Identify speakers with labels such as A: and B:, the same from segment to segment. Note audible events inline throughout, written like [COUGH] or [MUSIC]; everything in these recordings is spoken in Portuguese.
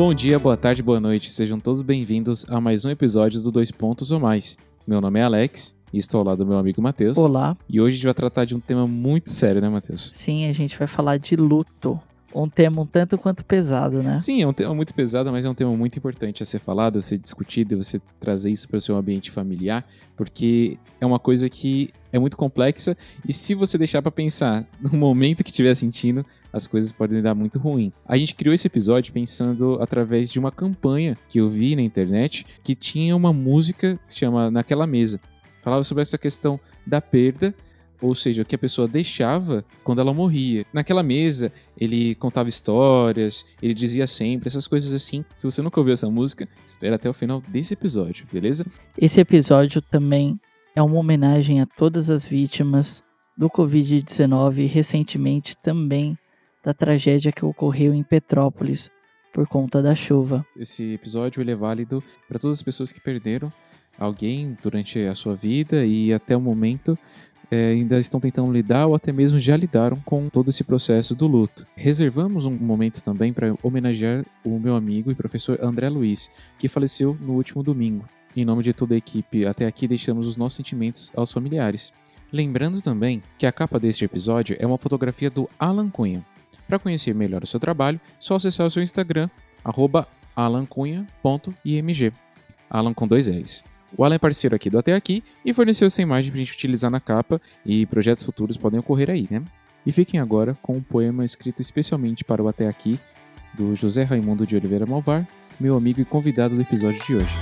A: Bom dia, boa tarde, boa noite. Sejam todos bem-vindos a mais um episódio do Dois Pontos ou Mais. Meu nome é Alex e estou ao lado do meu amigo Matheus.
B: Olá.
A: E hoje a gente vai tratar de um tema muito sério, né, Matheus?
B: Sim, a gente vai falar de luto. Um tema um tanto quanto pesado, né?
A: Sim, é um tema muito pesado, mas é um tema muito importante a ser falado, a ser discutido, você trazer isso para o seu ambiente familiar, porque é uma coisa que é muito complexa e se você deixar para pensar [LAUGHS] no momento que estiver sentindo, as coisas podem dar muito ruim. A gente criou esse episódio pensando através de uma campanha que eu vi na internet que tinha uma música que se chama Naquela Mesa. Falava sobre essa questão da perda ou seja, o que a pessoa deixava quando ela morria. Naquela mesa, ele contava histórias, ele dizia sempre essas coisas assim. Se você nunca ouviu essa música, espera até o final desse episódio, beleza?
B: Esse episódio também é uma homenagem a todas as vítimas do Covid-19 e recentemente também da tragédia que ocorreu em Petrópolis por conta da chuva.
A: Esse episódio ele é válido para todas as pessoas que perderam alguém durante a sua vida e até o momento é, ainda estão tentando lidar ou até mesmo já lidaram com todo esse processo do luto. Reservamos um momento também para homenagear o meu amigo e professor André Luiz, que faleceu no último domingo. Em nome de toda a equipe, até aqui deixamos os nossos sentimentos aos familiares. Lembrando também que a capa deste episódio é uma fotografia do Alan Cunha. Para conhecer melhor o seu trabalho, só acessar o seu Instagram, alancunha.img. Alan com dois L's. O Alan é parceiro aqui do Até Aqui e forneceu essa imagem pra gente utilizar na capa e projetos futuros podem ocorrer aí, né? E fiquem agora com um poema escrito especialmente para o Até Aqui, do José Raimundo de Oliveira Malvar, meu amigo e convidado do episódio de hoje.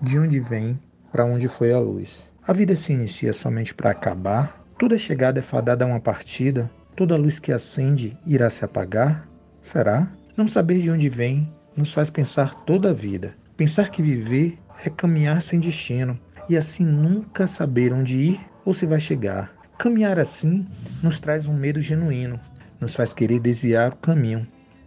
C: De onde vem, para onde foi a luz? A vida se inicia somente para acabar? Toda chegada é fadada a uma partida? Toda luz que acende irá se apagar? Será? Não saber de onde vem nos faz pensar toda a vida. Pensar que viver é caminhar sem destino e assim nunca saber onde ir ou se vai chegar. Caminhar assim nos traz um medo genuíno, nos faz querer desviar o caminho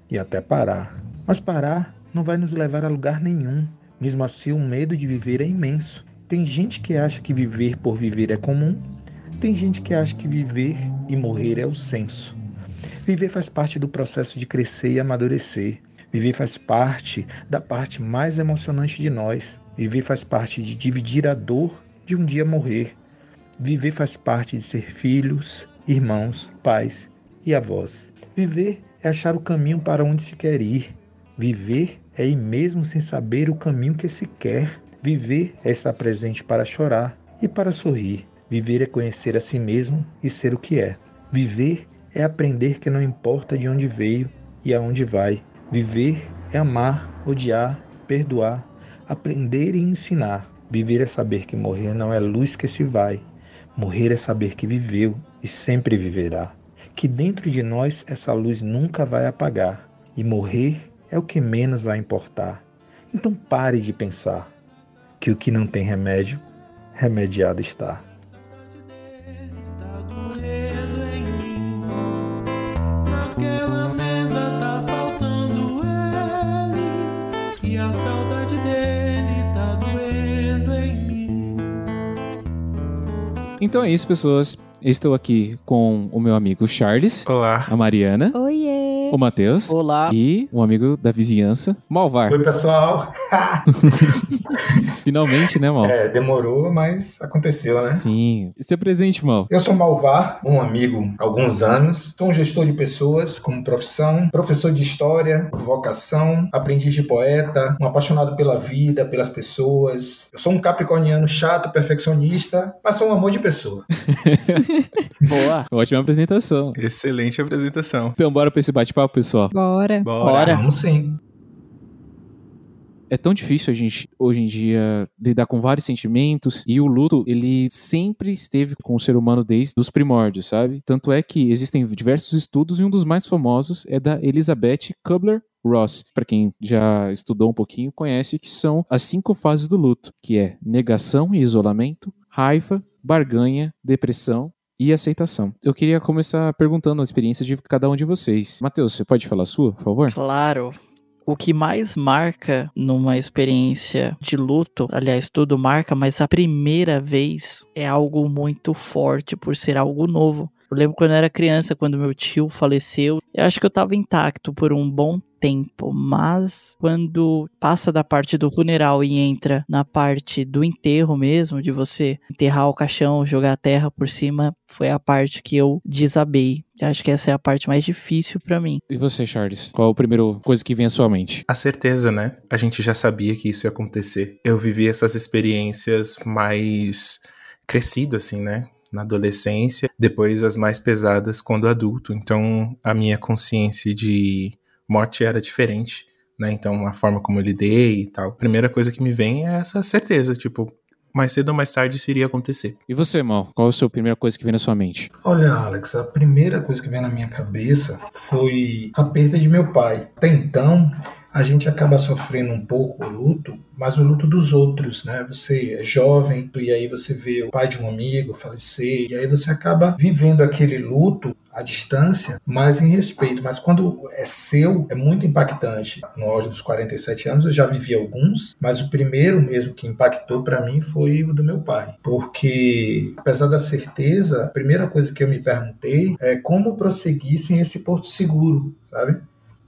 C: e até parar. Mas parar não vai nos levar a lugar nenhum. Mesmo assim, o medo de viver é imenso. Tem gente que acha que viver por viver é comum, tem gente que acha que viver e morrer é o senso. Viver faz parte do processo de crescer e amadurecer. Viver faz parte da parte mais emocionante de nós. Viver faz parte de dividir a dor de um dia morrer. Viver faz parte de ser filhos, irmãos, pais e avós. Viver é achar o caminho para onde se quer ir. Viver é ir mesmo sem saber o caminho que se quer. Viver é estar presente para chorar e para sorrir. Viver é conhecer a si mesmo e ser o que é. Viver é aprender que não importa de onde veio e aonde vai. Viver é amar, odiar, perdoar, aprender e ensinar. Viver é saber que morrer não é luz que se vai. Morrer é saber que viveu e sempre viverá. Que dentro de nós essa luz nunca vai apagar. E morrer é o que menos vai importar. Então pare de pensar que o que não tem remédio, remediado está.
A: Então é isso, pessoas. Estou aqui com o meu amigo Charles.
D: Olá.
A: A Mariana.
E: Oiê.
A: O Matheus.
B: Olá.
A: E um amigo da vizinhança, Malvar.
D: Oi, pessoal. [LAUGHS]
A: Finalmente, né, Mal?
D: É, demorou, mas aconteceu, né?
A: Sim. Você é presente, Mal.
D: Eu sou Malvar, um amigo há alguns anos. Sou um gestor de pessoas como profissão, professor de história, vocação, aprendiz de poeta, um apaixonado pela vida, pelas pessoas. Eu sou um capricorniano chato, perfeccionista, mas sou um amor de pessoa. [LAUGHS]
B: Boa.
A: Ótima apresentação.
F: Excelente apresentação.
A: Então, bora pra esse bate-papo, pessoal.
E: Bora.
B: Bora.
D: Vamos sim.
A: É tão difícil a gente, hoje em dia, lidar com vários sentimentos e o luto, ele sempre esteve com o ser humano desde os primórdios, sabe? Tanto é que existem diversos estudos e um dos mais famosos é da Elizabeth Kubler-Ross. Para quem já estudou um pouquinho, conhece que são as cinco fases do luto, que é negação e isolamento, raiva, barganha, depressão e aceitação. Eu queria começar perguntando a experiência de cada um de vocês. Matheus, você pode falar a sua, por favor?
B: Claro. O que mais marca numa experiência de luto, aliás, tudo marca, mas a primeira vez é algo muito forte por ser algo novo. Eu lembro quando eu era criança, quando meu tio faleceu, eu acho que eu tava intacto por um bom tempo, mas quando passa da parte do funeral e entra na parte do enterro mesmo, de você enterrar o caixão, jogar a terra por cima, foi a parte que eu desabei. Acho que essa é a parte mais difícil para mim.
A: E você, Charles? Qual a primeira coisa que vem à sua mente?
F: A certeza, né? A gente já sabia que isso ia acontecer. Eu vivi essas experiências mais crescido, assim, né? Na adolescência, depois as mais pesadas quando adulto. Então, a minha consciência de morte era diferente, né? Então, a forma como eu lidei e tal. A primeira coisa que me vem é essa certeza, tipo, mais cedo ou mais tarde isso iria acontecer.
A: E você, Mal? Qual a sua primeira coisa que vem na sua mente?
C: Olha, Alex, a primeira coisa que veio na minha cabeça foi a perda de meu pai. Até então, a gente acaba sofrendo um pouco o luto, mas o luto dos outros, né? Você é jovem e aí você vê o pai de um amigo falecer e aí você acaba vivendo aquele luto à distância, mas em respeito. Mas quando é seu, é muito impactante. No auge dos 47 anos eu já vivi alguns, mas o primeiro mesmo que impactou para mim foi o do meu pai, porque apesar da certeza, a primeira coisa que eu me perguntei é como prosseguir sem esse porto seguro, sabe?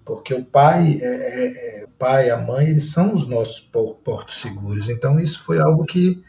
C: Porque o pai, é, é, é, o pai, a mãe, eles são os nossos portos seguros. Então isso foi algo que,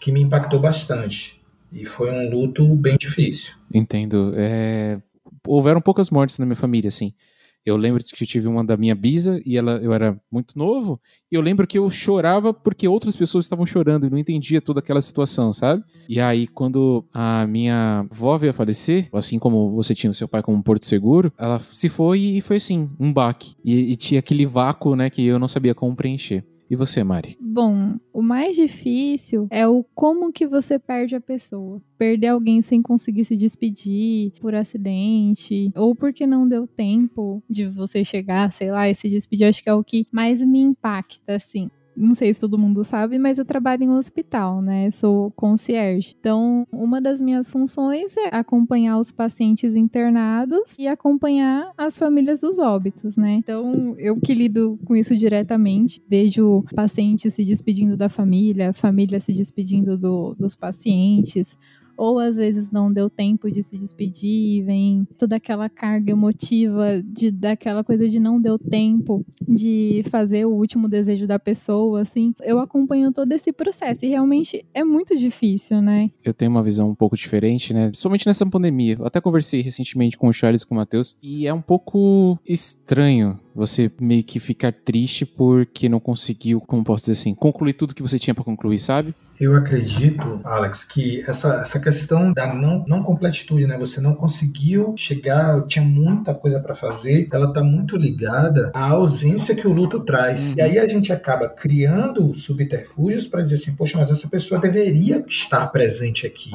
C: que me impactou bastante e foi um luto bem difícil.
A: Entendo. É... Houveram poucas mortes na minha família, assim. Eu lembro que tive uma da minha bisa e ela, eu era muito novo. E eu lembro que eu chorava porque outras pessoas estavam chorando e não entendia toda aquela situação, sabe? E aí, quando a minha avó veio a falecer, assim como você tinha o seu pai como um porto seguro, ela se foi e foi assim, um baque. E, e tinha aquele vácuo, né, que eu não sabia como preencher. E você, Mari?
E: Bom, o mais difícil é o como que você perde a pessoa. Perder alguém sem conseguir se despedir por acidente, ou porque não deu tempo de você chegar, sei lá, e se despedir, acho que é o que mais me impacta, assim não sei se todo mundo sabe, mas eu trabalho em um hospital, né? Sou concierge. Então, uma das minhas funções é acompanhar os pacientes internados e acompanhar as famílias dos óbitos, né? Então, eu que lido com isso diretamente, vejo pacientes se despedindo da família, família se despedindo do, dos pacientes, ou às vezes não deu tempo de se despedir, vem toda aquela carga emotiva de daquela coisa de não deu tempo de fazer o último desejo da pessoa, assim. Eu acompanho todo esse processo e realmente é muito difícil, né?
A: Eu tenho uma visão um pouco diferente, né? Somente nessa pandemia. Eu até conversei recentemente com o Charles e com o Matheus e é um pouco estranho você meio que ficar triste porque não conseguiu, como posso dizer assim, concluir tudo que você tinha para concluir, sabe?
C: Eu acredito, Alex, que essa, essa questão da não, não completitude, né? Você não conseguiu chegar, tinha muita coisa para fazer, ela está muito ligada à ausência que o luto traz. Uhum. E aí a gente acaba criando subterfúgios para dizer assim, poxa, mas essa pessoa deveria estar presente aqui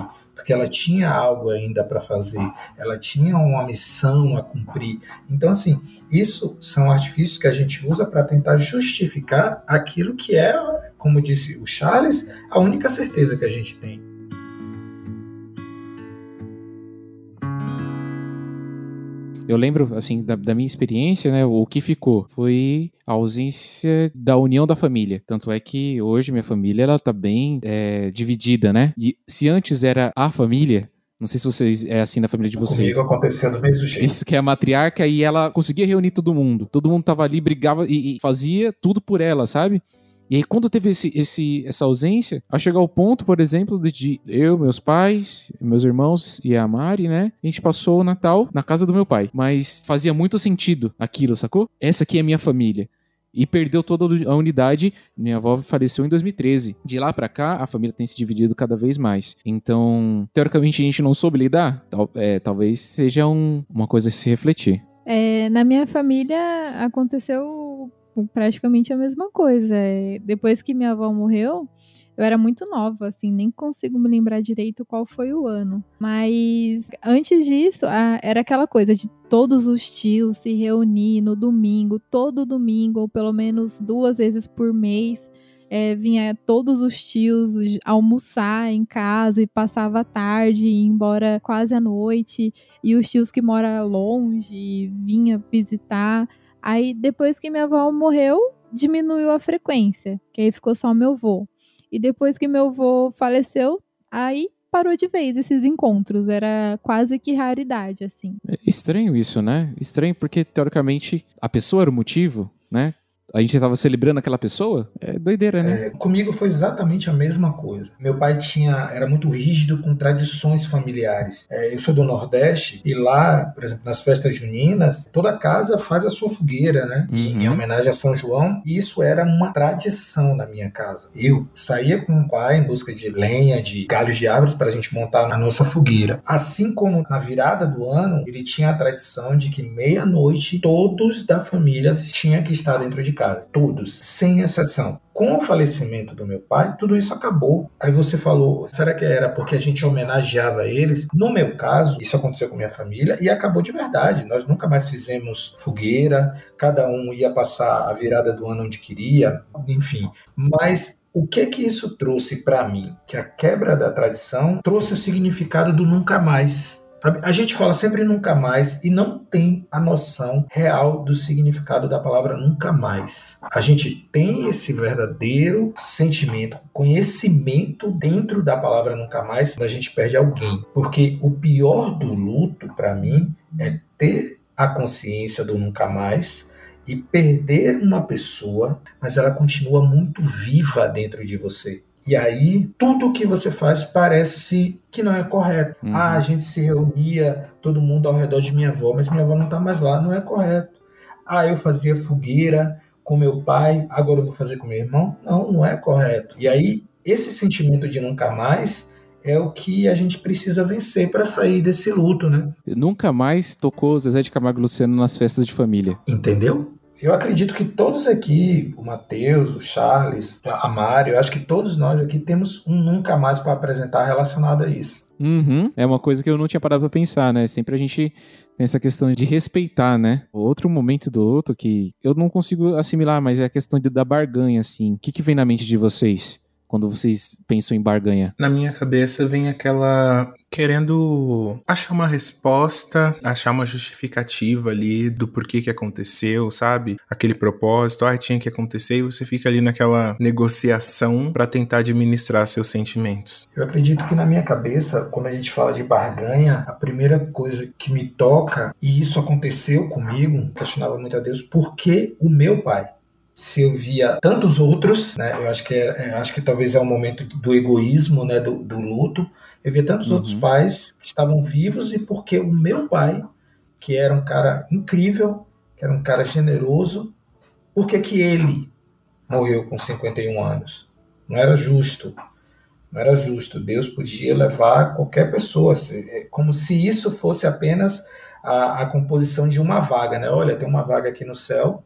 C: porque ela tinha algo ainda para fazer, ela tinha uma missão a cumprir. Então, assim, isso são artifícios que a gente usa para tentar justificar aquilo que é, como disse o Charles, a única certeza que a gente tem.
A: Eu lembro, assim, da, da, minha experiência, né? O que ficou foi a ausência da união da família. Tanto é que hoje minha família, ela tá bem é, dividida, né? E se antes era a família, não sei se vocês é assim na família de vocês.
C: Comigo acontecendo do mesmo jeito.
A: Isso que é a matriarca e ela conseguia reunir todo mundo. Todo mundo tava ali, brigava e, e fazia tudo por ela, sabe? E aí, quando teve esse, esse, essa ausência, a chegar ao ponto, por exemplo, de eu, meus pais, meus irmãos e a Mari, né? A gente passou o Natal na casa do meu pai. Mas fazia muito sentido aquilo, sacou? Essa aqui é minha família. E perdeu toda a unidade. Minha avó faleceu em 2013. De lá para cá, a família tem se dividido cada vez mais. Então, teoricamente, a gente não soube lidar. Tal, é, talvez seja um, uma coisa a se refletir.
E: É, na minha família aconteceu praticamente a mesma coisa. É, depois que minha avó morreu, eu era muito nova, assim, nem consigo me lembrar direito qual foi o ano. Mas antes disso, era aquela coisa de todos os tios se reunir no domingo, todo domingo, ou pelo menos duas vezes por mês. É, vinha todos os tios almoçar em casa e passava a tarde, ia embora quase à noite. E os tios que moram longe vinha visitar. Aí depois que minha avó morreu, diminuiu a frequência, que aí ficou só meu avô. E depois que meu avô faleceu, aí parou de vez esses encontros. Era quase que raridade, assim.
A: É estranho isso, né? Estranho porque, teoricamente, a pessoa era o motivo, né? A gente estava celebrando aquela pessoa? É doideira, né?
C: É, comigo foi exatamente a mesma coisa. Meu pai tinha era muito rígido com tradições familiares. É, eu sou do Nordeste e lá, por exemplo, nas festas juninas, toda casa faz a sua fogueira, né? Uhum. Em homenagem a São João. E isso era uma tradição na minha casa. Eu saía com o pai em busca de lenha, de galhos de árvores para a gente montar a nossa fogueira. Assim como na virada do ano, ele tinha a tradição de que meia-noite todos da família tinham que estar dentro de casa, todos, sem exceção. Com o falecimento do meu pai, tudo isso acabou. Aí você falou, será que era porque a gente homenageava eles? No meu caso, isso aconteceu com minha família e acabou de verdade. Nós nunca mais fizemos fogueira, cada um ia passar a virada do ano onde queria, enfim. Mas o que que isso trouxe para mim? Que a quebra da tradição trouxe o significado do nunca mais. A gente fala sempre nunca mais e não tem a noção real do significado da palavra nunca mais. A gente tem esse verdadeiro sentimento, conhecimento dentro da palavra nunca mais quando a gente perde alguém. Porque o pior do luto, para mim, é ter a consciência do nunca mais e perder uma pessoa, mas ela continua muito viva dentro de você. E aí, tudo que você faz parece que não é correto. Uhum. Ah, a gente se reunia, todo mundo ao redor de minha avó, mas minha avó não está mais lá, não é correto. Ah, eu fazia fogueira com meu pai, agora eu vou fazer com meu irmão. Não, não é correto. E aí, esse sentimento de nunca mais é o que a gente precisa vencer para sair desse luto, né?
A: Nunca mais tocou Zezé de Camargo e Luciano nas festas de família.
C: Entendeu? Eu acredito que todos aqui, o Matheus, o Charles, a Mário, eu acho que todos nós aqui temos um nunca mais para apresentar relacionado a isso.
A: Uhum. É uma coisa que eu não tinha parado para pensar, né? Sempre a gente tem essa questão de respeitar, né? Outro momento do outro que eu não consigo assimilar, mas é a questão de, da barganha, assim. O que, que vem na mente de vocês? Quando vocês pensam em barganha?
F: Na minha cabeça vem aquela querendo achar uma resposta, achar uma justificativa ali do porquê que aconteceu, sabe? Aquele propósito, ah, tinha que acontecer, e você fica ali naquela negociação para tentar administrar seus sentimentos.
C: Eu acredito que na minha cabeça, quando a gente fala de barganha, a primeira coisa que me toca, e isso aconteceu comigo, questionava muito a Deus, por que o meu pai? Se eu via tantos outros, né? Eu acho que é, é acho que talvez é o um momento do egoísmo, né? Do, do luto. Eu via tantos uhum. outros pais que estavam vivos e porque o meu pai, que era um cara incrível, que era um cara generoso, por que que ele morreu com 51 anos? Não era justo. Não era justo. Deus podia levar qualquer pessoa, é como se isso fosse apenas a, a composição de uma vaga, né? Olha, tem uma vaga aqui no céu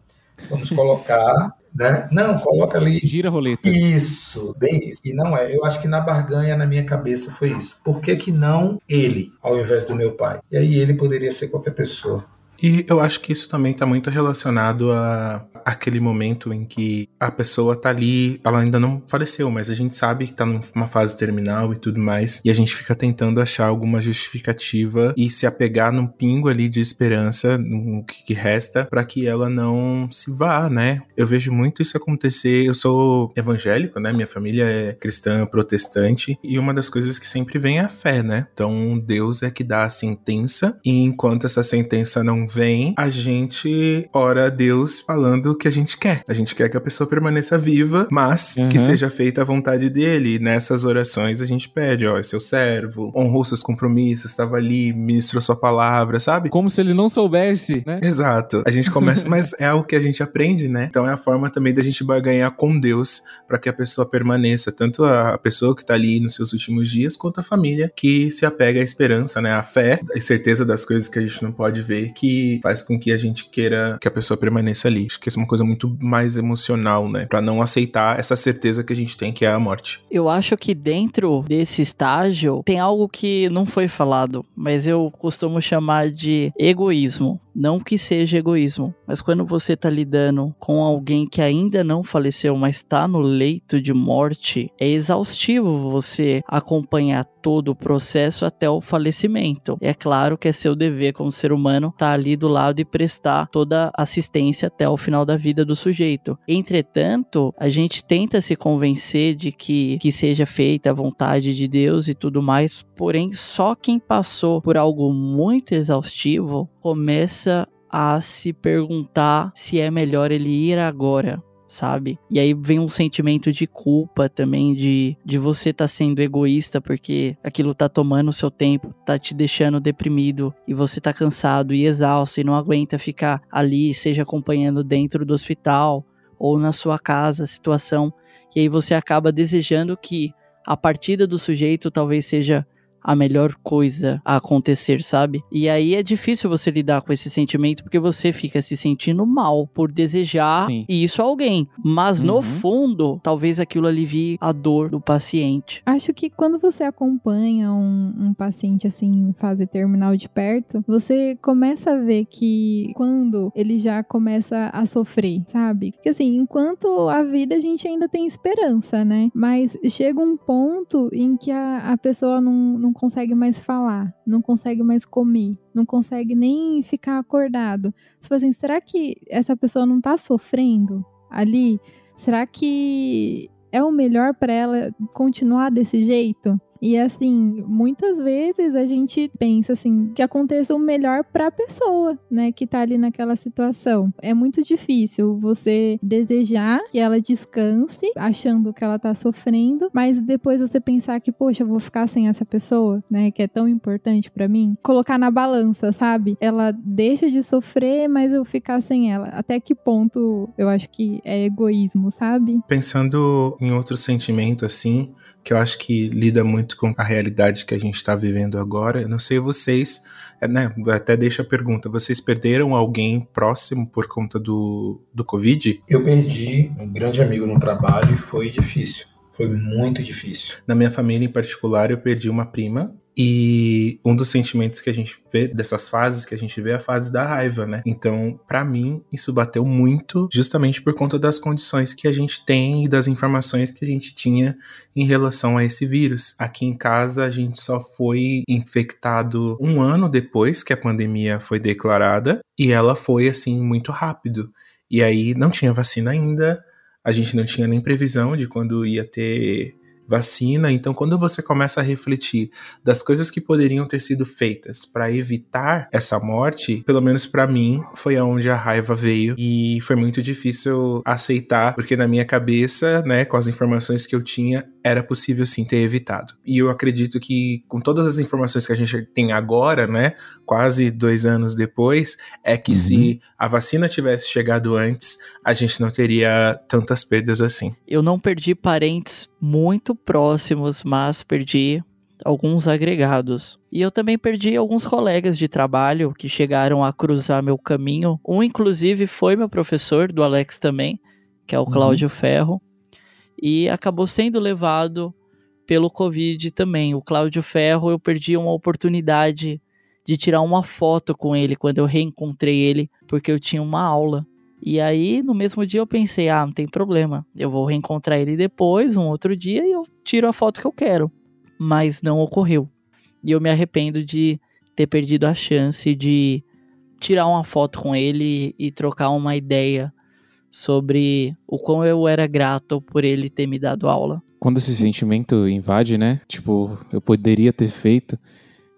C: Vamos colocar, né? Não, coloca ali.
A: Gira a roleta.
C: Isso, bem isso. E não é. Eu acho que na barganha, na minha cabeça, foi isso. Por que, que não ele, ao invés do meu pai? E aí ele poderia ser qualquer pessoa.
F: E eu acho que isso também está muito relacionado a aquele momento em que a pessoa tá ali, ela ainda não faleceu, mas a gente sabe que tá numa fase terminal e tudo mais, e a gente fica tentando achar alguma justificativa e se apegar num pingo ali de esperança, no que resta, para que ela não se vá, né? Eu vejo muito isso acontecer. Eu sou evangélico, né? Minha família é cristã protestante, e uma das coisas que sempre vem é a fé, né? Então Deus é que dá a sentença, e enquanto essa sentença não vem, a gente ora a Deus falando que a gente quer. A gente quer que a pessoa permaneça viva, mas uhum. que seja feita a vontade dele. E nessas orações a gente pede, ó, é seu servo, honrou seus compromissos, estava ali, ministrou sua palavra, sabe?
A: Como se ele não soubesse, né?
F: Exato. A gente começa, mas é algo que a gente aprende, né? Então é a forma também da gente barganhar com Deus para que a pessoa permaneça, tanto a pessoa que tá ali nos seus últimos dias, quanto a família que se apega à esperança, né? A fé, a certeza das coisas que a gente não pode ver, que faz com que a gente queira que a pessoa permaneça ali. Acho que isso é uma coisa muito mais emocional, né? Pra não aceitar essa certeza que a gente tem que é a morte.
B: Eu acho que dentro desse estágio tem algo que não foi falado, mas eu costumo chamar de egoísmo. Não que seja egoísmo, mas quando você está lidando com alguém que ainda não faleceu, mas está no leito de morte, é exaustivo você acompanhar todo o processo até o falecimento. É claro que é seu dever como ser humano estar tá ali ali do lado e prestar toda assistência até o final da vida do sujeito. Entretanto, a gente tenta se convencer de que, que seja feita a vontade de Deus e tudo mais, porém, só quem passou por algo muito exaustivo começa a se perguntar se é melhor ele ir agora sabe? E aí vem um sentimento de culpa também, de, de você estar tá sendo egoísta porque aquilo tá tomando o seu tempo, tá te deixando deprimido e você tá cansado e exausto e não aguenta ficar ali, seja acompanhando dentro do hospital ou na sua casa situação. E aí você acaba desejando que a partida do sujeito talvez seja a melhor coisa a acontecer, sabe? E aí é difícil você lidar com esse sentimento porque você fica se sentindo mal por desejar Sim. isso a alguém. Mas uhum. no fundo, talvez aquilo alivie a dor do paciente.
E: Acho que quando você acompanha um, um paciente assim em fase terminal de perto, você começa a ver que quando ele já começa a sofrer, sabe? Que assim, enquanto a vida a gente ainda tem esperança, né? Mas chega um ponto em que a, a pessoa não, não não consegue mais falar, não consegue mais comer, não consegue nem ficar acordado. Você fala assim, será que essa pessoa não tá sofrendo ali? Será que é o melhor para ela continuar desse jeito? E assim, muitas vezes a gente pensa assim que aconteça o melhor para a pessoa, né, que tá ali naquela situação. É muito difícil você desejar que ela descanse, achando que ela tá sofrendo, mas depois você pensar que, poxa, eu vou ficar sem essa pessoa, né, que é tão importante para mim. Colocar na balança, sabe? Ela deixa de sofrer, mas eu ficar sem ela. Até que ponto eu acho que é egoísmo, sabe?
F: Pensando em outro sentimento assim, que eu acho que lida muito com a realidade que a gente está vivendo agora. Eu não sei vocês, é, né? Até deixa a pergunta: vocês perderam alguém próximo por conta do, do Covid?
C: Eu perdi um grande amigo no trabalho e foi difícil. Foi muito difícil.
F: Na minha família em particular, eu perdi uma prima e um dos sentimentos que a gente vê dessas fases que a gente vê é a fase da raiva, né? Então, para mim, isso bateu muito justamente por conta das condições que a gente tem e das informações que a gente tinha em relação a esse vírus. Aqui em casa, a gente só foi infectado um ano depois que a pandemia foi declarada e ela foi assim muito rápido. E aí não tinha vacina ainda, a gente não tinha nem previsão de quando ia ter vacina. Então, quando você começa a refletir das coisas que poderiam ter sido feitas para evitar essa morte, pelo menos para mim, foi aonde a raiva veio e foi muito difícil aceitar, porque na minha cabeça, né, com as informações que eu tinha, era possível sim ter evitado. E eu acredito que com todas as informações que a gente tem agora, né, quase dois anos depois, é que uhum. se a vacina tivesse chegado antes, a gente não teria tantas perdas assim.
B: Eu não perdi parentes muito próximos, mas perdi alguns agregados. E eu também perdi alguns colegas de trabalho que chegaram a cruzar meu caminho. Um, inclusive, foi meu professor do Alex também, que é o uhum. Cláudio Ferro, e acabou sendo levado pelo Covid também. O Cláudio Ferro, eu perdi uma oportunidade de tirar uma foto com ele quando eu reencontrei ele, porque eu tinha uma aula. E aí, no mesmo dia, eu pensei: ah, não tem problema, eu vou reencontrar ele depois, um outro dia, e eu tiro a foto que eu quero. Mas não ocorreu. E eu me arrependo de ter perdido a chance de tirar uma foto com ele e trocar uma ideia sobre o quão eu era grato por ele ter me dado aula.
A: Quando esse sentimento invade, né? Tipo, eu poderia ter feito.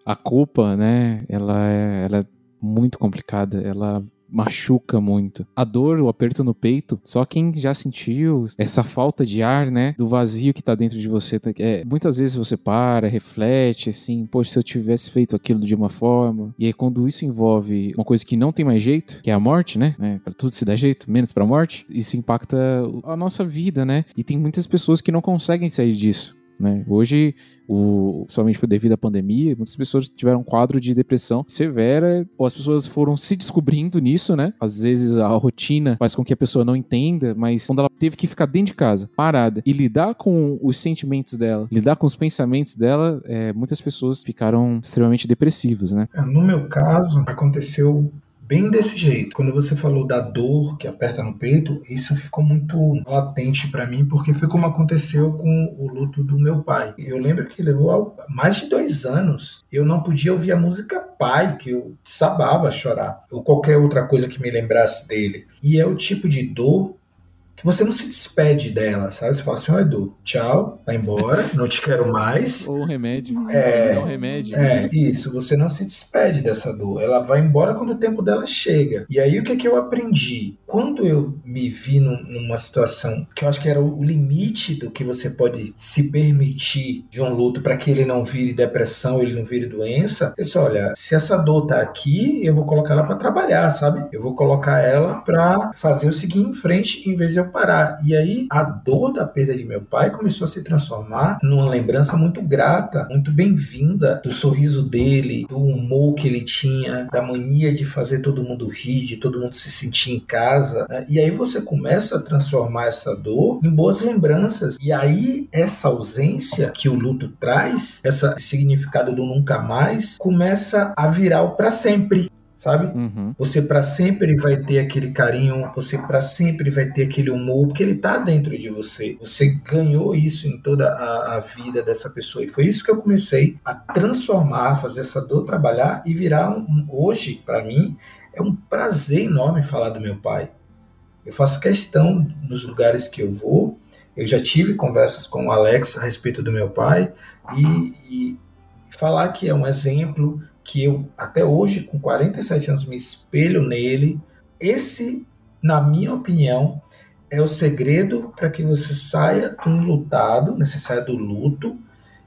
A: A culpa, né? Ela é, ela é muito complicada. Ela machuca muito. A dor, o aperto no peito, só quem já sentiu essa falta de ar, né? Do vazio que tá dentro de você. Tá, é, muitas vezes você para, reflete, assim, poxa, se eu tivesse feito aquilo de uma forma. E aí, quando isso envolve uma coisa que não tem mais jeito, que é a morte, né? É, para tudo se dá jeito, menos pra morte, isso impacta a nossa vida, né? E tem muitas pessoas que não conseguem sair disso. Né? Hoje, o, somente devido à pandemia, muitas pessoas tiveram um quadro de depressão severa, ou as pessoas foram se descobrindo nisso, né? Às vezes a rotina faz com que a pessoa não entenda, mas quando ela teve que ficar dentro de casa, parada, e lidar com os sentimentos dela, lidar com os pensamentos dela, é, muitas pessoas ficaram extremamente depressivas, né?
C: É, no meu caso, aconteceu bem desse jeito. Quando você falou da dor que aperta no peito, isso ficou muito latente para mim, porque foi como aconteceu com o luto do meu pai. Eu lembro que levou mais de dois anos. Eu não podia ouvir a música Pai, que eu sabava chorar, ou qualquer outra coisa que me lembrasse dele. E é o tipo de dor que você não se despede dela, sabe? Você fala assim, ó Edu, tchau, vai embora, não te quero mais.
A: Ou remédio. É, um remédio.
C: É, isso, você não se despede dessa dor. Ela vai embora quando o tempo dela chega. E aí o que, é que eu aprendi? Quando eu me vi num, numa situação que eu acho que era o limite do que você pode se permitir de um luto para que ele não vire depressão, ele não vire doença, eu disse, olha, se essa dor tá aqui, eu vou colocar ela para trabalhar, sabe? Eu vou colocar ela para fazer o seguir em frente em vez de eu parar. E aí a dor da perda de meu pai começou a se transformar numa lembrança muito grata, muito bem-vinda do sorriso dele, do humor que ele tinha, da mania de fazer todo mundo rir, de todo mundo se sentir em casa. Né? E aí você começa a transformar essa dor em boas lembranças. E aí essa ausência que o luto traz, esse significado do nunca mais, começa a virar o para sempre sabe?
A: Uhum.
C: Você para sempre vai ter aquele carinho, você para sempre vai ter aquele humor, porque ele tá dentro de você. Você ganhou isso em toda a, a vida dessa pessoa. E foi isso que eu comecei a transformar, fazer essa dor trabalhar e virar um, um hoje, para mim, é um prazer enorme falar do meu pai. Eu faço questão nos lugares que eu vou. Eu já tive conversas com o Alex a respeito do meu pai e, e falar que é um exemplo, que eu até hoje, com 47 anos, me espelho nele. Esse, na minha opinião, é o segredo para que você saia do enlutado, né, você saia do luto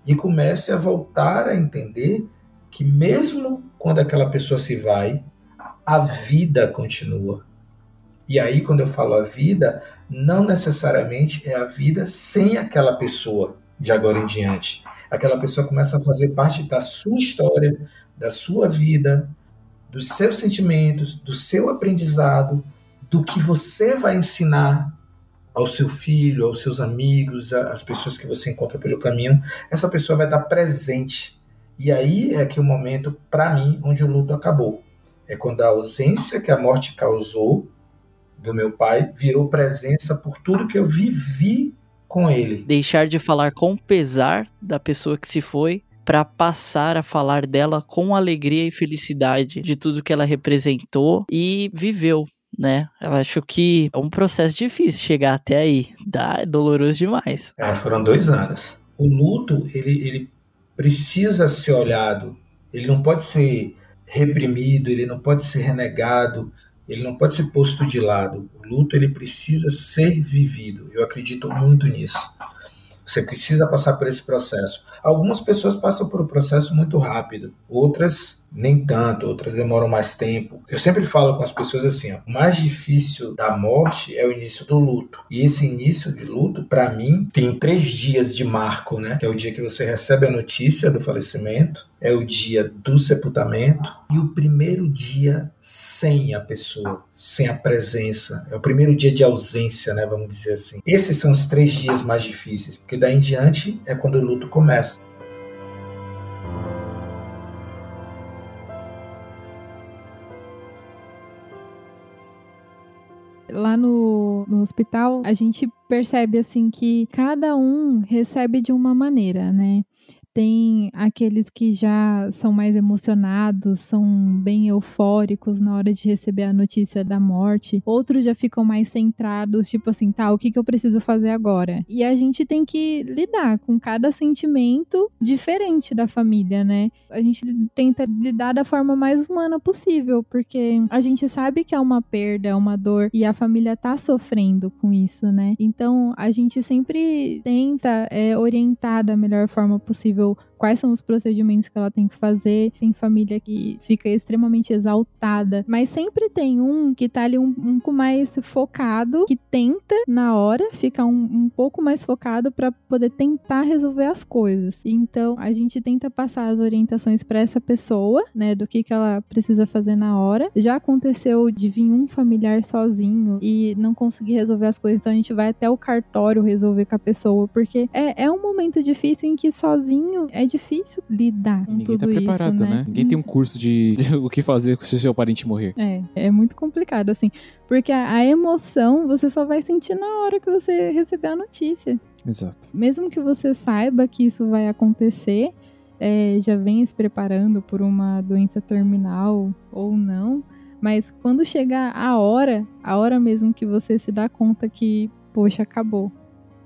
C: e comece a voltar a entender que mesmo quando aquela pessoa se vai, a vida continua. E aí, quando eu falo a vida, não necessariamente é a vida sem aquela pessoa de agora em diante. Aquela pessoa começa a fazer parte da sua história, da sua vida, dos seus sentimentos, do seu aprendizado, do que você vai ensinar ao seu filho, aos seus amigos, às pessoas que você encontra pelo caminho, essa pessoa vai estar presente. E aí é que o momento, para mim, onde o luto acabou. É quando a ausência que a morte causou do meu pai virou presença por tudo que eu vivi com ele.
B: Deixar de falar com pesar da pessoa que se foi para passar a falar dela com alegria e felicidade de tudo que ela representou e viveu, né? Eu acho que é um processo difícil chegar até aí. Dá, é doloroso demais.
C: É, foram dois anos. O luto, ele, ele precisa ser olhado. Ele não pode ser reprimido, ele não pode ser renegado, ele não pode ser posto de lado. O luto, ele precisa ser vivido. Eu acredito muito nisso. Você precisa passar por esse processo. Algumas pessoas passam por um processo muito rápido, outras nem tanto, outras demoram mais tempo. Eu sempre falo com as pessoas assim: ó, o mais difícil da morte é o início do luto. E esse início de luto, para mim, tem três dias de marco, né? Que é o dia que você recebe a notícia do falecimento, é o dia do sepultamento e o primeiro dia sem a pessoa, sem a presença. É o primeiro dia de ausência, né? Vamos dizer assim. Esses são os três dias mais difíceis, porque daí em diante é quando o luto começa.
E: Lá no, no hospital, a gente percebe assim que cada um recebe de uma maneira, né? Tem aqueles que já são mais emocionados, são bem eufóricos na hora de receber a notícia da morte. Outros já ficam mais centrados, tipo assim, tá, o que, que eu preciso fazer agora? E a gente tem que lidar com cada sentimento diferente da família, né? A gente tenta lidar da forma mais humana possível, porque a gente sabe que é uma perda, é uma dor, e a família tá sofrendo com isso, né? Então a gente sempre tenta é, orientar da melhor forma possível Google quais são os procedimentos que ela tem que fazer. Tem família que fica extremamente exaltada, mas sempre tem um que tá ali um, um pouco mais focado, que tenta na hora ficar um, um pouco mais focado para poder tentar resolver as coisas. Então a gente tenta passar as orientações para essa pessoa, né, do que que ela precisa fazer na hora. Já aconteceu de vir um familiar sozinho e não conseguir resolver as coisas, então a gente vai até o cartório resolver com a pessoa, porque é, é um momento difícil em que sozinho é é difícil lidar com
A: Ninguém
E: tudo
A: tá preparado,
E: isso,
A: né? Ninguém tem um curso de, [LAUGHS] de o que fazer se seu parente morrer.
E: É, é muito complicado, assim. Porque a, a emoção você só vai sentir na hora que você receber a notícia.
A: Exato.
E: Mesmo que você saiba que isso vai acontecer, é, já venha se preparando por uma doença terminal ou não, mas quando chegar a hora, a hora mesmo que você se dá conta que, poxa, acabou.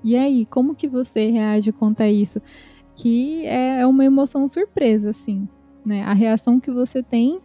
E: E aí, como que você reage quanto a isso? Que é uma emoção surpresa, assim, né? A reação que você tem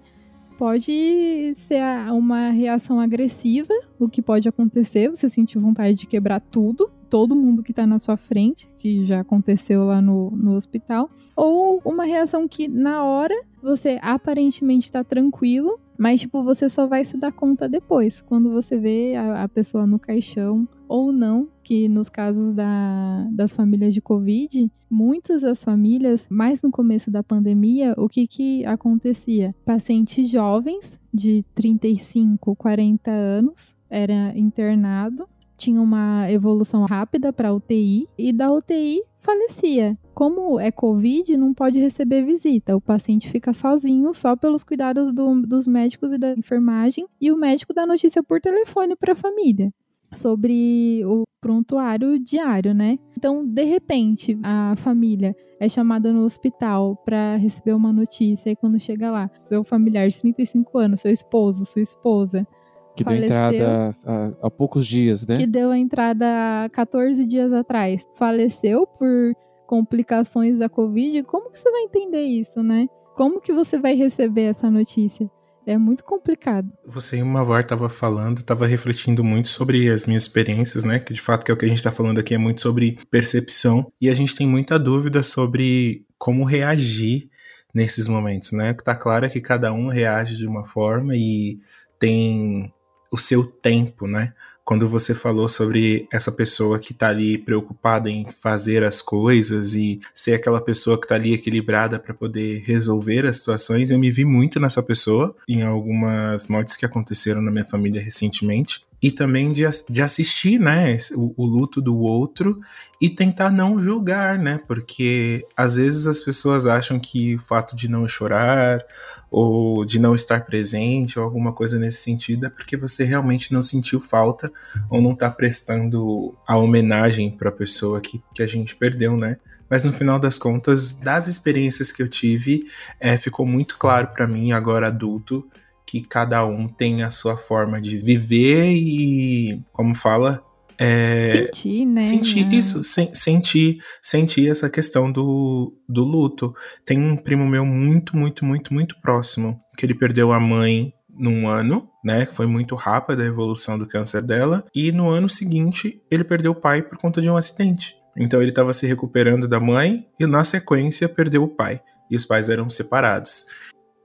E: pode ser uma reação agressiva, o que pode acontecer, você sentir vontade de quebrar tudo, todo mundo que está na sua frente, que já aconteceu lá no, no hospital, ou uma reação que na hora você aparentemente está tranquilo, mas tipo você só vai se dar conta depois, quando você vê a, a pessoa no caixão ou não, que nos casos da, das famílias de Covid, muitas das famílias, mais no começo da pandemia, o que que acontecia? Pacientes jovens de 35, 40 anos era internado tinha uma evolução rápida para UTI e da UTI falecia. Como é Covid, não pode receber visita. O paciente fica sozinho só pelos cuidados do, dos médicos e da enfermagem e o médico dá notícia por telefone para a família sobre o prontuário diário, né? Então, de repente, a família é chamada no hospital para receber uma notícia e quando chega lá, seu familiar de 35 anos, seu esposo, sua esposa,
A: que faleceu, deu entrada há, há, poucos dias, né?
E: Que deu a entrada 14 dias atrás. Faleceu por complicações da Covid. Como que você vai entender isso, né? Como que você vai receber essa notícia? É muito complicado.
F: Você em uma VAR estava falando, estava refletindo muito sobre as minhas experiências, né? Que de fato que é o que a gente está falando aqui é muito sobre percepção e a gente tem muita dúvida sobre como reagir nesses momentos, né? O que tá claro que cada um reage de uma forma e tem o seu tempo, né? Quando você falou sobre essa pessoa que tá ali preocupada em fazer as coisas e ser aquela pessoa que tá ali equilibrada para poder resolver as situações, eu me vi muito nessa pessoa em algumas mortes que aconteceram na minha família recentemente e também de, de assistir, né, o, o, luto do outro e tentar não julgar, né, porque às vezes as pessoas acham que o fato de não chorar ou de não estar presente ou alguma coisa nesse sentido é porque você realmente não sentiu falta ou não está prestando a homenagem para a pessoa que, que a gente perdeu, né. Mas no final das contas, das experiências que eu tive, é, ficou muito claro para mim, agora adulto, que cada um tem a sua forma de viver e, como fala,
E: é, sentir, né?
F: Sentir isso, sen, sentir, sentir essa questão do, do luto. Tem um primo meu muito, muito, muito, muito próximo, que ele perdeu a mãe num ano, né? Foi muito rápida a evolução do câncer dela. E no ano seguinte, ele perdeu o pai por conta de um acidente. Então ele estava se recuperando da mãe e na sequência perdeu o pai. E os pais eram separados.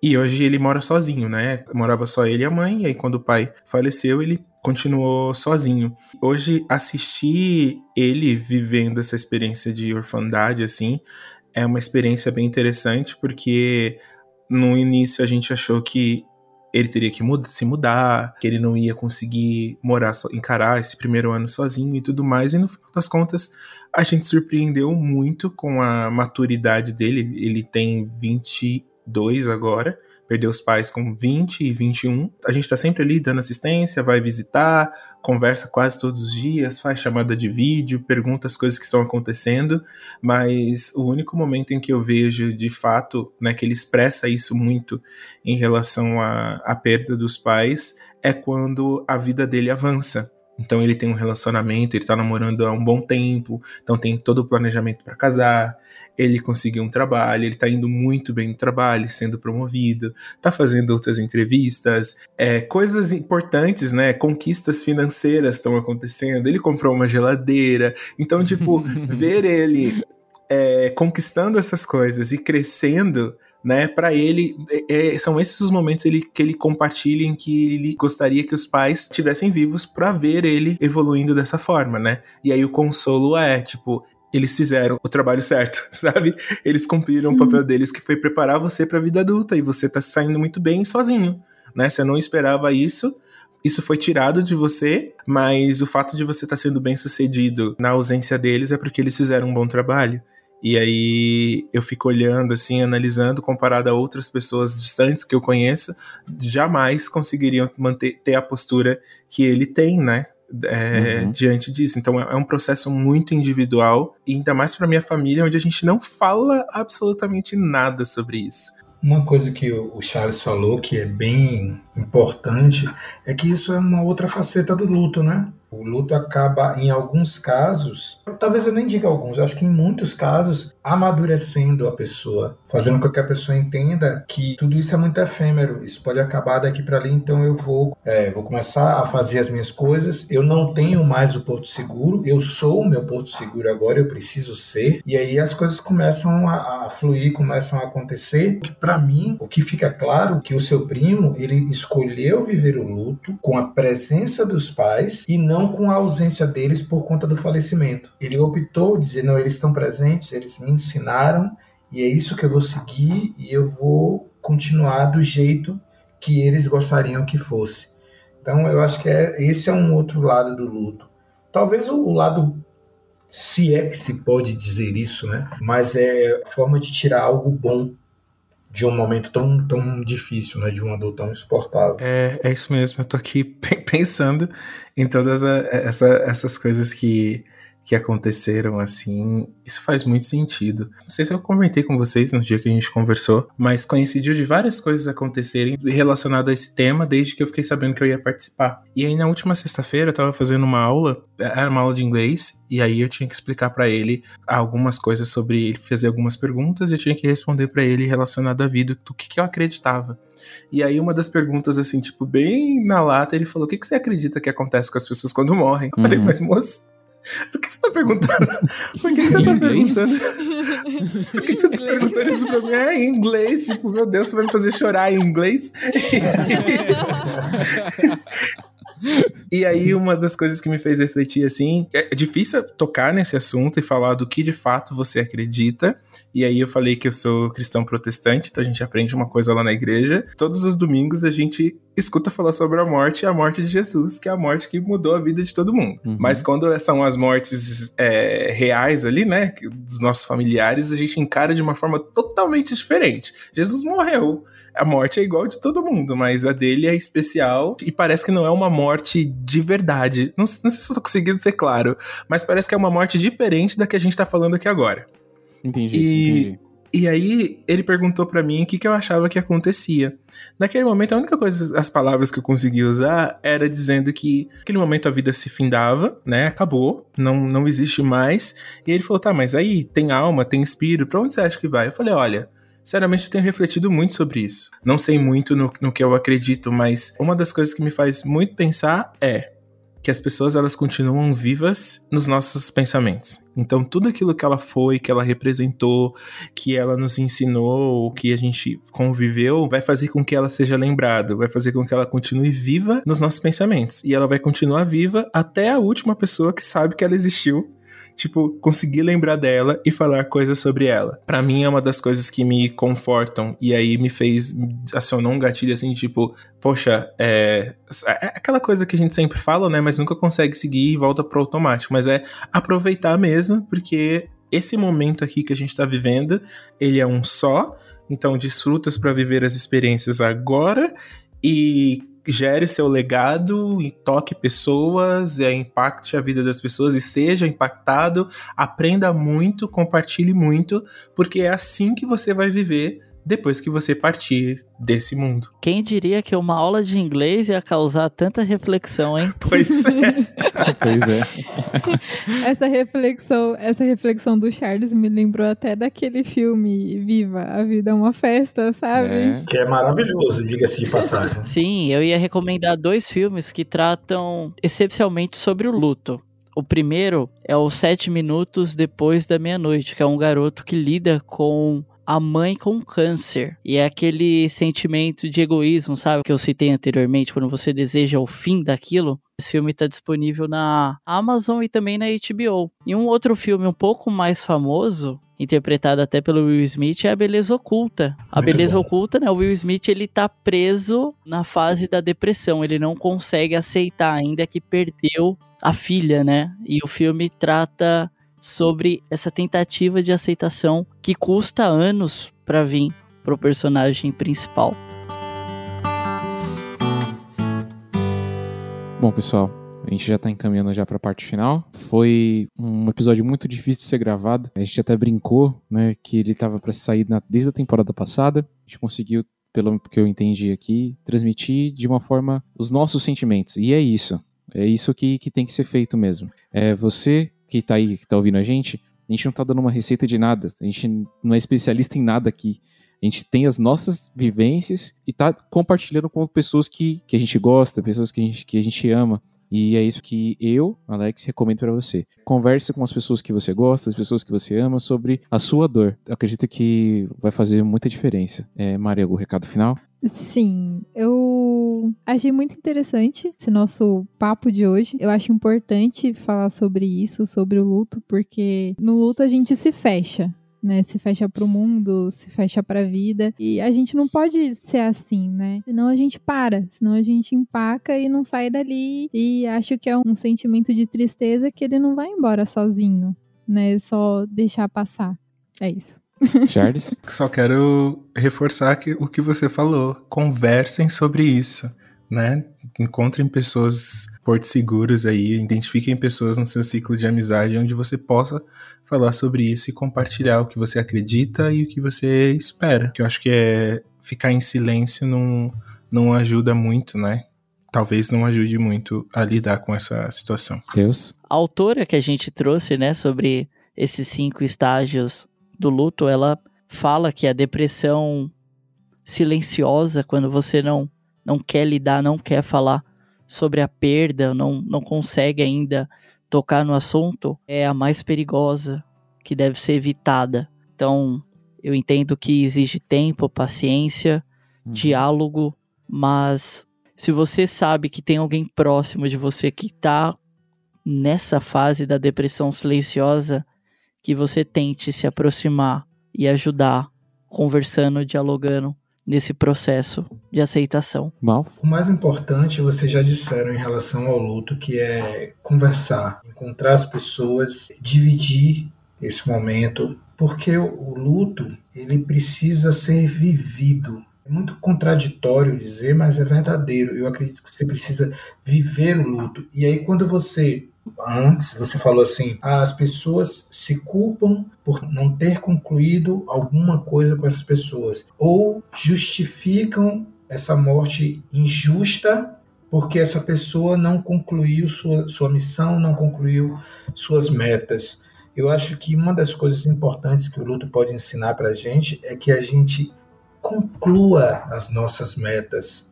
F: E hoje ele mora sozinho, né? Morava só ele e a mãe, e aí quando o pai faleceu, ele continuou sozinho. Hoje, assistir ele vivendo essa experiência de orfandade, assim, é uma experiência bem interessante, porque no início a gente achou que ele teria que se mudar, que ele não ia conseguir morar, encarar esse primeiro ano sozinho e tudo mais, e no final das contas a gente surpreendeu muito com a maturidade dele. Ele tem 20 dois agora, perdeu os pais com 20 e 21. A gente tá sempre ali dando assistência, vai visitar, conversa quase todos os dias, faz chamada de vídeo, pergunta as coisas que estão acontecendo, mas o único momento em que eu vejo de fato, né, que ele expressa isso muito em relação à perda dos pais é quando a vida dele avança. Então ele tem um relacionamento, ele tá namorando há um bom tempo, então tem todo o planejamento para casar, ele conseguiu um trabalho, ele tá indo muito bem no trabalho, sendo promovido, tá fazendo outras entrevistas, é, coisas importantes, né? Conquistas financeiras estão acontecendo, ele comprou uma geladeira, então, tipo, [LAUGHS] ver ele é, conquistando essas coisas e crescendo né? Para ele, é, é, são esses os momentos ele, que ele compartilha em que ele gostaria que os pais estivessem vivos para ver ele evoluindo dessa forma, né? E aí o consolo é, tipo, eles fizeram o trabalho certo, [LAUGHS] sabe? Eles cumpriram uhum. o papel deles que foi preparar você para a vida adulta e você tá saindo muito bem sozinho, né? Você não esperava isso, isso foi tirado de você, mas o fato de você estar tá sendo bem sucedido na ausência deles é porque eles fizeram um bom trabalho. E aí eu fico olhando, assim, analisando, comparado a outras pessoas distantes que eu conheço, jamais conseguiriam manter ter a postura que ele tem, né? É, uhum. diante disso. Então é, é um processo muito individual, e ainda mais para minha família, onde a gente não fala absolutamente nada sobre isso.
C: Uma coisa que o Charles falou que é bem importante é que isso é uma outra faceta do luto, né? O luto acaba, em alguns casos, talvez eu nem diga alguns, acho que em muitos casos, amadurecendo a pessoa, fazendo com que a pessoa entenda que tudo isso é muito efêmero, isso pode acabar daqui para ali, então eu vou, é, vou começar a fazer as minhas coisas, eu não tenho mais o porto seguro, eu sou o meu porto seguro agora, eu preciso ser, e aí as coisas começam a, a fluir, começam a acontecer. Para mim, o que fica claro que o seu primo, ele escolheu viver o luto com a presença dos pais e não com a ausência deles por conta do falecimento. Ele optou dizer: não, eles estão presentes, eles me ensinaram e é isso que eu vou seguir e eu vou continuar do jeito que eles gostariam que fosse. Então eu acho que é, esse é um outro lado do luto. Talvez o, o lado se é que se pode dizer isso, né? Mas é forma de tirar algo bom de um momento tão, tão difícil, né? De uma dor tão insuportável.
F: É, é isso mesmo. Eu tô aqui [LAUGHS] pensando em todas a, essa, essas coisas que que aconteceram assim, isso faz muito sentido. Não sei se eu comentei com vocês no dia que a gente conversou, mas coincidiu de várias coisas acontecerem relacionadas a esse tema desde que eu fiquei sabendo que eu ia participar. E aí na última sexta-feira eu tava fazendo uma aula, era uma aula de inglês, e aí eu tinha que explicar para ele algumas coisas sobre ele, fazer algumas perguntas e eu tinha que responder para ele relacionado à vida, do que, que eu acreditava. E aí uma das perguntas assim, tipo, bem na lata, ele falou: "O que que você acredita que acontece com as pessoas quando morrem?" Eu uhum. falei: "Mas moço, o que você tá perguntando? Por que, você tá perguntando? Por que, você tá perguntando [LAUGHS] isso pra mim? É em inglês, tipo, meu Deus, você vai me fazer chorar em inglês? [LAUGHS] E aí, uma das coisas que me fez refletir assim, é difícil tocar nesse assunto e falar do que de fato você acredita. E aí eu falei que eu sou cristão protestante, então a gente aprende uma coisa lá na igreja. Todos os domingos a gente escuta falar sobre a morte e a morte de Jesus, que é a morte que mudou a vida de todo mundo. Uhum. Mas quando são as mortes é, reais ali, né, dos nossos familiares, a gente encara de uma forma totalmente diferente. Jesus morreu a morte é igual de todo mundo, mas a dele é especial e parece que não é uma morte de verdade. Não, não sei se eu tô conseguindo ser claro, mas parece que é uma morte diferente da que a gente tá falando aqui agora.
A: Entendi. E, entendi.
F: E aí ele perguntou para mim o que, que eu achava que acontecia. Naquele momento, a única coisa, as palavras que eu consegui usar era dizendo que naquele momento a vida se findava, né? Acabou, não, não existe mais. E ele falou: tá, mas aí tem alma, tem espírito, pra onde você acha que vai? Eu falei: olha, Sinceramente, eu tenho refletido muito sobre isso. Não sei muito no, no que eu acredito, mas uma das coisas que me faz muito pensar é que as pessoas elas continuam vivas nos nossos pensamentos. Então tudo aquilo que ela foi, que ela representou, que ela nos ensinou, que a gente conviveu, vai fazer com que ela seja lembrada, vai fazer com que ela continue viva nos nossos pensamentos. E ela vai continuar viva até a última pessoa que sabe que ela existiu tipo, conseguir lembrar dela e falar coisas sobre ela. Para mim é uma das coisas que me confortam. E aí me fez acionou um gatilho assim, tipo, poxa, é, é aquela coisa que a gente sempre fala, né, mas nunca consegue seguir e volta pro automático, mas é aproveitar mesmo, porque esse momento aqui que a gente tá vivendo, ele é um só, então desfrutas para viver as experiências agora e gere seu legado e toque pessoas, é, impacte a vida das pessoas e seja impactado, aprenda muito, compartilhe muito, porque é assim que você vai viver depois que você partir desse mundo.
B: Quem diria que uma aula de inglês ia causar tanta reflexão, hein? [LAUGHS]
F: Pois é. [LAUGHS]
A: pois é. [LAUGHS]
E: essa reflexão, essa reflexão do Charles me lembrou até daquele filme Viva, a vida é uma festa, sabe?
C: É. Que é maravilhoso, diga-se de passagem.
B: Sim, eu ia recomendar dois filmes que tratam excepcionalmente sobre o luto. O primeiro é o Sete Minutos Depois da Meia-Noite, que é um garoto que lida com a mãe com câncer. E é aquele sentimento de egoísmo, sabe? Que eu citei anteriormente, quando você deseja o fim daquilo. Esse filme está disponível na Amazon e também na HBO. E um outro filme um pouco mais famoso, interpretado até pelo Will Smith, é A Beleza Oculta. A Muito Beleza bom. Oculta, né? O Will Smith, ele tá preso na fase da depressão. Ele não consegue aceitar ainda que perdeu a filha, né? E o filme trata sobre essa tentativa de aceitação que custa anos para vir pro personagem principal.
A: Bom, pessoal, a gente já tá encaminhando já para a parte final. Foi um episódio muito difícil de ser gravado. A gente até brincou, né, que ele tava para sair na, desde a temporada passada. A gente conseguiu, pelo que eu entendi aqui, transmitir de uma forma os nossos sentimentos. E é isso. É isso que, que tem que ser feito mesmo. É você que tá aí, que tá ouvindo a gente, a gente não tá dando uma receita de nada. A gente não é especialista em nada aqui. A gente tem as nossas vivências e tá compartilhando com pessoas que, que a gente gosta, pessoas que a gente, que a gente ama. E é isso que eu, Alex, recomendo para você. Converse com as pessoas que você gosta, as pessoas que você ama sobre a sua dor. Acredito que vai fazer muita diferença. É, Maria, o recado final?
E: Sim, eu achei muito interessante esse nosso papo de hoje. Eu acho importante falar sobre isso, sobre o luto, porque no luto a gente se fecha né? Se fecha para o mundo, se fecha para a vida. E a gente não pode ser assim, né? Senão a gente para, senão a gente empaca e não sai dali. E acho que é um sentimento de tristeza que ele não vai embora sozinho, né? Só deixar passar. É isso. [LAUGHS]
A: Charles?
F: Só quero reforçar que, o que você falou. Conversem sobre isso né? Encontrem pessoas portos seguros aí, identifiquem pessoas no seu ciclo de amizade onde você possa falar sobre isso e compartilhar o que você acredita e o que você espera. Que eu acho que é ficar em silêncio não, não ajuda muito, né? Talvez não ajude muito a lidar com essa situação.
A: Deus.
B: A autora que a gente trouxe, né, sobre esses cinco estágios do luto, ela fala que a depressão silenciosa, quando você não não quer lidar, não quer falar sobre a perda, não, não consegue ainda tocar no assunto, é a mais perigosa, que deve ser evitada. Então, eu entendo que exige tempo, paciência, uhum. diálogo, mas se você sabe que tem alguém próximo de você que está nessa fase da depressão silenciosa, que você tente se aproximar e ajudar, conversando, dialogando, nesse processo de aceitação.
A: Mal.
C: O mais importante, vocês já disseram em relação ao luto, que é conversar, encontrar as pessoas, dividir esse momento, porque o luto ele precisa ser vivido. Muito contraditório dizer, mas é verdadeiro. Eu acredito que você precisa viver o luto. E aí quando você antes, você falou assim: as pessoas se culpam por não ter concluído alguma coisa com essas pessoas, ou justificam essa morte injusta porque essa pessoa não concluiu sua, sua missão, não concluiu suas metas. Eu acho que uma das coisas importantes que o luto pode ensinar para a gente é que a gente conclua as nossas metas.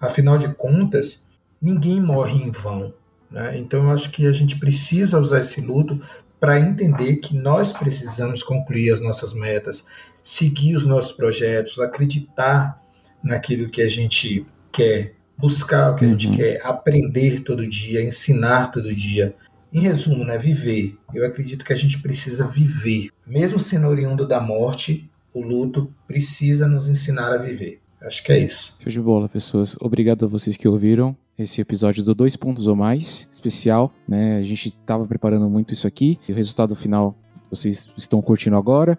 C: Afinal de contas, ninguém morre em vão. Né? Então, eu acho que a gente precisa usar esse luto para entender que nós precisamos concluir as nossas metas, seguir os nossos projetos, acreditar naquilo que a gente quer, buscar o que a gente uhum. quer, aprender todo dia, ensinar todo dia. Em resumo, né, viver. Eu acredito que a gente precisa viver. Mesmo sendo oriundo da morte, o luto precisa nos ensinar a viver. Acho que é isso.
A: Show de bola, pessoas. Obrigado a vocês que ouviram esse episódio do Dois Pontos ou Mais, especial, né? A gente estava preparando muito isso aqui, e o resultado final vocês estão curtindo agora.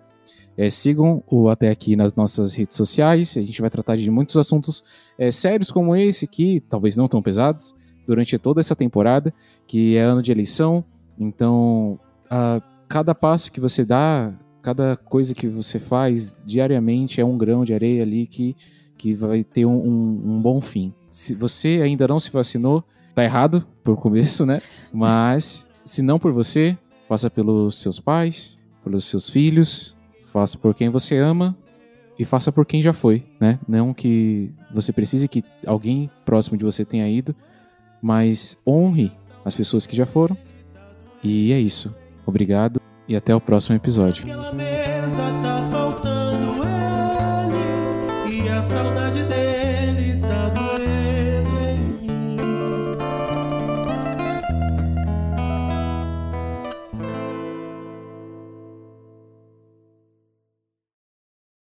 A: É, sigam o Até Aqui nas nossas redes sociais, a gente vai tratar de muitos assuntos é, sérios como esse aqui, talvez não tão pesados, durante toda essa temporada, que é ano de eleição, então a, cada passo que você dá, cada coisa que você faz diariamente é um grão de areia ali que, que vai ter um, um, um bom fim se você ainda não se vacinou, tá errado por começo, né? Mas se não por você, faça pelos seus pais, pelos seus filhos, faça por quem você ama e faça por quem já foi, né? Não que você precise que alguém próximo de você tenha ido, mas honre as pessoas que já foram. E é isso. Obrigado e até o próximo episódio. Aquela mesa tá faltando ele, e a saudade dele